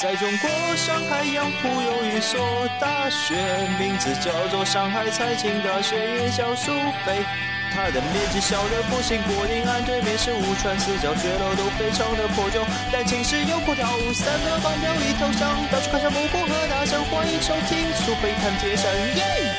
在中国上海杨浦有一所大学，名字叫做上海财经大学，也叫苏菲。它的面积小得不行，柏林岸对面是武川，四角学楼都非常的破旧，但寝室有空调，三个房表一头香，到处看着幕布和大象，欢迎收听苏菲谈铁山，耶！